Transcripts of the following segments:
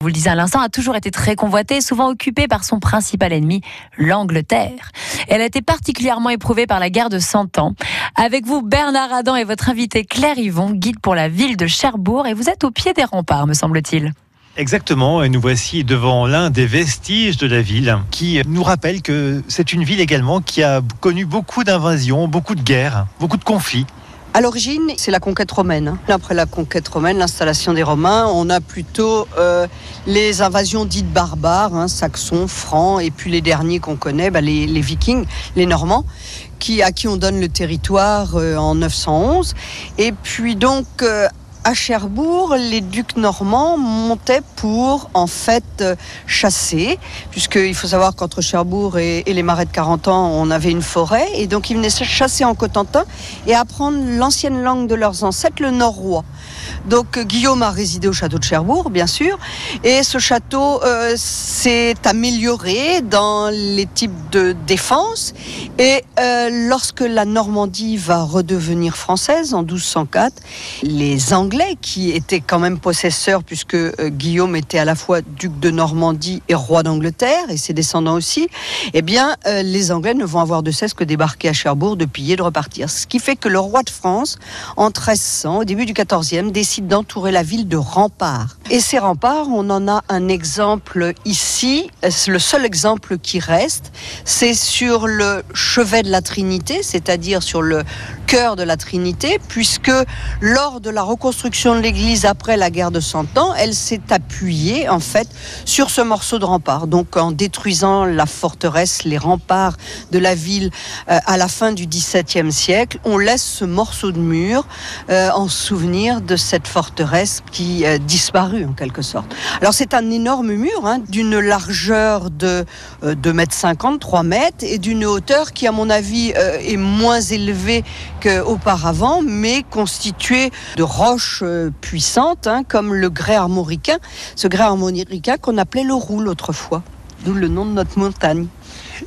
vous le disiez à l'instant, a toujours été très convoitée, souvent occupée par son principal ennemi, l'Angleterre. Elle a été particulièrement éprouvée par la guerre de Cent Ans. Avec vous, Bernard Adam et votre invité Claire Yvon, guide pour la ville de Cherbourg, et vous êtes au pied des remparts, me semble-t-il. Exactement, et nous voici devant l'un des vestiges de la ville qui nous rappelle que c'est une ville également qui a connu beaucoup d'invasions, beaucoup de guerres, beaucoup de conflits. À l'origine, c'est la conquête romaine. Après la conquête romaine, l'installation des Romains, on a plutôt euh, les invasions dites barbares, hein, saxons, francs, et puis les derniers qu'on connaît, bah, les, vikings, les Normands, qui, à qui on donne le territoire euh, en 911. Et puis donc, euh, à Cherbourg, les ducs normands montaient pour en fait euh, chasser, puisqu'il faut savoir qu'entre Cherbourg et, les marais de 40 ans, on avait une forêt, et donc ils venaient chasser en Cotentin et apprendre l'ancienne langue de leurs ancêtres, le norrois. Donc Guillaume a résidé au château de Cherbourg, bien sûr, et ce château euh, s'est amélioré dans les types de défense. Et euh, lorsque la Normandie va redevenir française en 1204, les Anglais, qui étaient quand même possesseurs, puisque euh, Guillaume était à la fois duc de Normandie et roi d'Angleterre, et ses descendants aussi, eh bien, les Anglais ne vont avoir de cesse que débarquer à Cherbourg, de piller, de repartir. Ce qui fait que le roi de France, en 1300, au début du 14e, décide d'entourer la ville de remparts. Et ces remparts, on en a un exemple ici, le seul exemple qui reste, c'est sur le chevet de la Trinité, c'est-à-dire sur le cœur de la Trinité, puisque lors de la reconstruction de l'église après la guerre de Cent Ans, elle s'est appuyée en fait sur ce morceau de rempart. Donc en détruisant la forteresse, les remparts de la ville euh, à la fin du XVIIe siècle, on laisse ce morceau de mur euh, en souvenir de cette forteresse qui a disparu en quelque sorte. Alors c'est un énorme mur hein, d'une largeur de 2 euh, mètres 50, 3 mètres et d'une hauteur qui à mon avis euh, est moins élevée qu'auparavant mais constituée de roches euh, puissantes hein, comme le grès armoricain, ce grès armoricain qu'on appelait le roule autrefois, d'où le nom de notre montagne.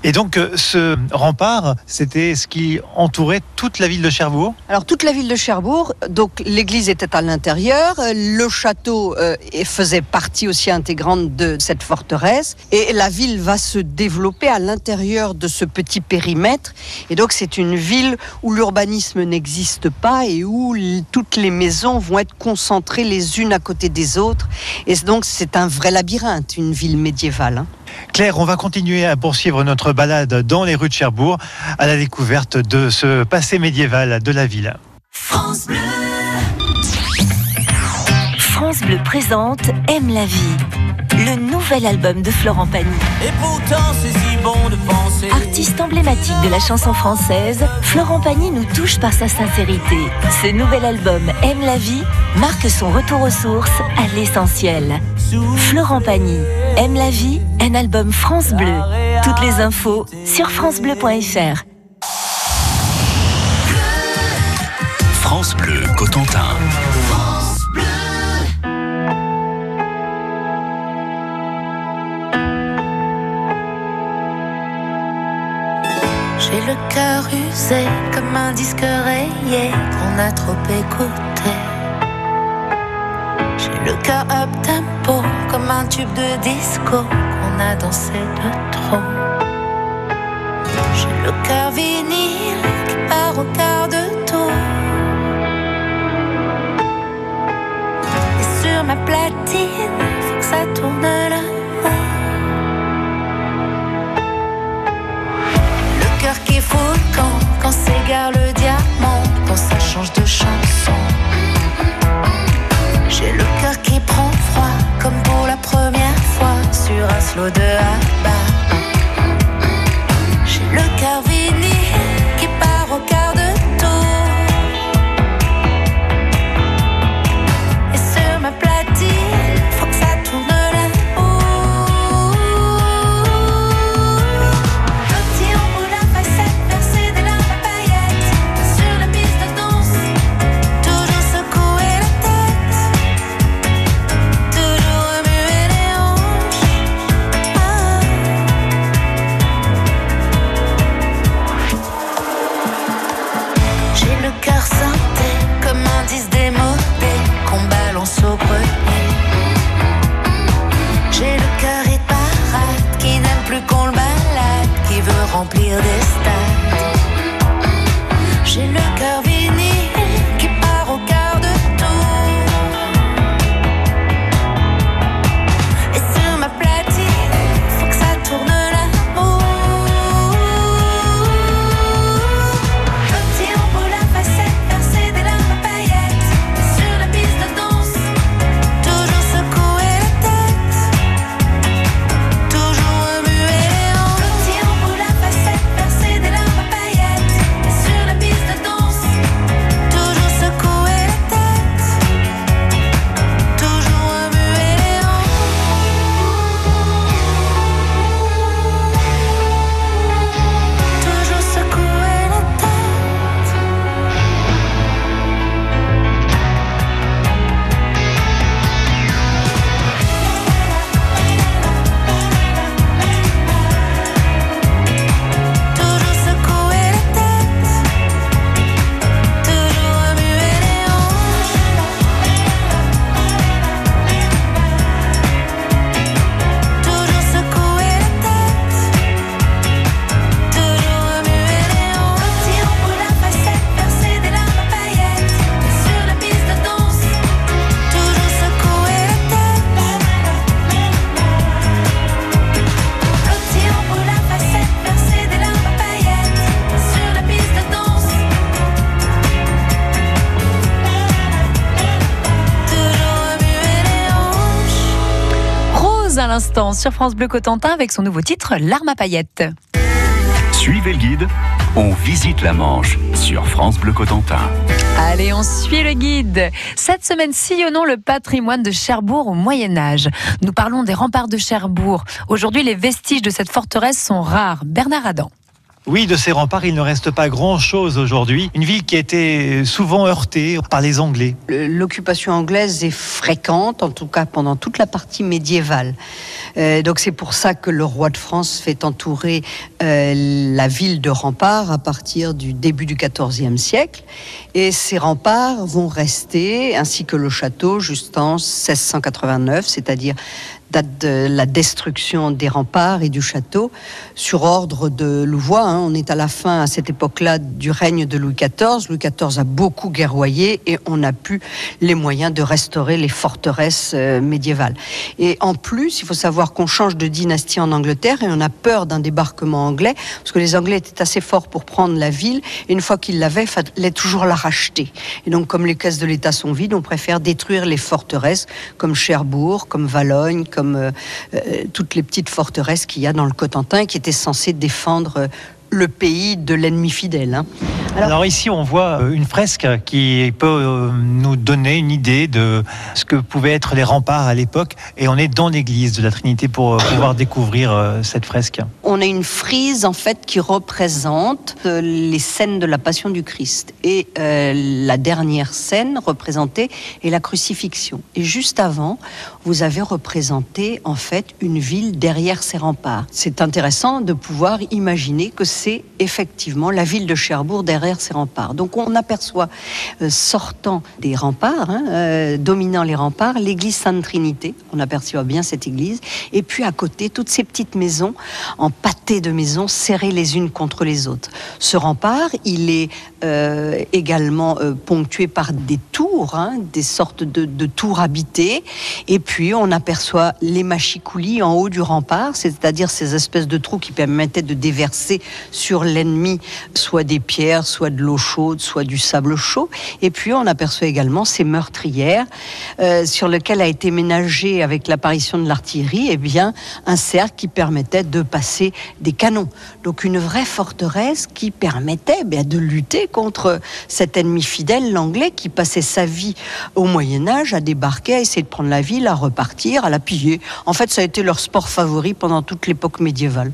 Et donc, euh, ce rempart, c'était ce qui entourait toute la ville de Cherbourg Alors, toute la ville de Cherbourg, donc l'église était à l'intérieur, le château euh, faisait partie aussi intégrante de cette forteresse, et la ville va se développer à l'intérieur de ce petit périmètre. Et donc, c'est une ville où l'urbanisme n'existe pas et où toutes les maisons vont être concentrées les unes à côté des autres. Et donc, c'est un vrai labyrinthe, une ville médiévale. Hein. Claire, on va continuer à poursuivre notre balade dans les rues de Cherbourg à la découverte de ce passé médiéval de la ville. France Bleu. France Bleu présente Aime la vie, le nouvel album de Florent Pagny. Et pourtant, c'est si bon de penser. Artiste emblématique de la chanson française, Florent Pagny nous touche par sa sincérité. Ce nouvel album Aime la vie marque son retour aux sources à l'essentiel. Florent Pagny, Aime la vie, un album France Bleu. Toutes les infos sur francebleu.fr. France Bleu Cotentin. J'ai le cœur usé comme un disque rayé qu'on a trop écouté. J'ai le cœur up un tube de disco qu'on a dansé de trop. J'ai le cœur vinyle qui part au quart de tour. Et sur ma platine, faut que ça tourne là. L'instant sur France Bleu Cotentin avec son nouveau titre L'arme à paillettes. Suivez le guide, on visite la Manche sur France Bleu Cotentin. Allez, on suit le guide. Cette semaine, sillonnons le patrimoine de Cherbourg au Moyen Âge. Nous parlons des remparts de Cherbourg. Aujourd'hui, les vestiges de cette forteresse sont rares. Bernard Adam. Oui, de ces remparts, il ne reste pas grand-chose aujourd'hui. Une ville qui a été souvent heurtée par les Anglais. L'occupation anglaise est fréquente, en tout cas pendant toute la partie médiévale. Euh, donc c'est pour ça que le roi de France fait entourer euh, la ville de remparts à partir du début du XIVe siècle. Et ces remparts vont rester, ainsi que le château, jusqu'en 1689, c'est-à-dire date de la destruction des remparts et du château sur ordre de Louvois. hein. On est à la fin, à cette époque-là, du règne de Louis XIV. Louis XIV a beaucoup guerroyé et on n'a plus les moyens de restaurer les forteresses euh, médiévales. Et en plus, il faut savoir qu'on change de dynastie en Angleterre et on a peur d'un débarquement anglais parce que les Anglais étaient assez forts pour prendre la ville et une fois qu'ils l'avaient, il fallait toujours la racheter. Et donc, comme les caisses de l'État sont vides, on préfère détruire les forteresses comme Cherbourg, comme Valogne, comme euh, euh, toutes les petites forteresses qu'il y a dans le Cotentin qui étaient censées défendre euh, le pays de l'ennemi fidèle. hein. Alors- Alors, ici, on voit euh, une fresque qui peut euh, nous donner une idée de ce que pouvaient être les remparts à l'époque. Et on est dans l'église de la Trinité pour euh, pouvoir découvrir cette fresque. On a une frise en fait qui représente les scènes de la Passion du Christ et euh, la dernière scène représentée est la crucifixion. Et juste avant, vous avez représenté en fait une ville derrière ses remparts. C'est intéressant de pouvoir imaginer que c'est effectivement la ville de Cherbourg derrière ses remparts. Donc on aperçoit euh, sortant des remparts, hein, euh, dominant les remparts, l'église Sainte-Trinité. On aperçoit bien cette église. Et puis à côté, toutes ces petites maisons en pâté de maisons serrées les unes contre les autres. Ce rempart, il est euh, également ponctué par des tours, hein, des sortes de, de tours habitées. Et puis on aperçoit les machicoulis en haut du rempart, c'est-à-dire ces espèces de trous qui permettaient de déverser sur l'ennemi soit des pierres, soit de l'eau chaude, soit du sable chaud. Et puis on aperçoit également ces meurtrières euh, sur lesquelles a été ménagé avec l'apparition de l'artillerie, eh bien un cercle qui permettait de passer des canons. Donc une vraie forteresse qui permettait bien, de lutter contre cet ennemi fidèle, l'anglais, qui passait sa vie au Moyen Âge à débarquer, à essayer de prendre la ville, à repartir, à la piller. En fait, ça a été leur sport favori pendant toute l'époque médiévale.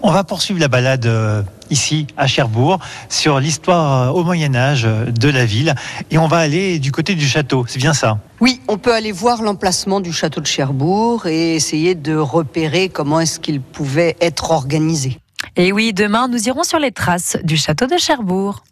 On va poursuivre la balade euh, ici à Cherbourg sur l'histoire euh, au Moyen Âge euh, de la ville et on va aller du côté du château. C'est bien ça? Oui, on peut aller voir l'emplacement du château de Cherbourg et essayer de repérer comment est-ce qu'il pouvait être organisé. Et oui, demain, nous irons sur les traces du château de Cherbourg.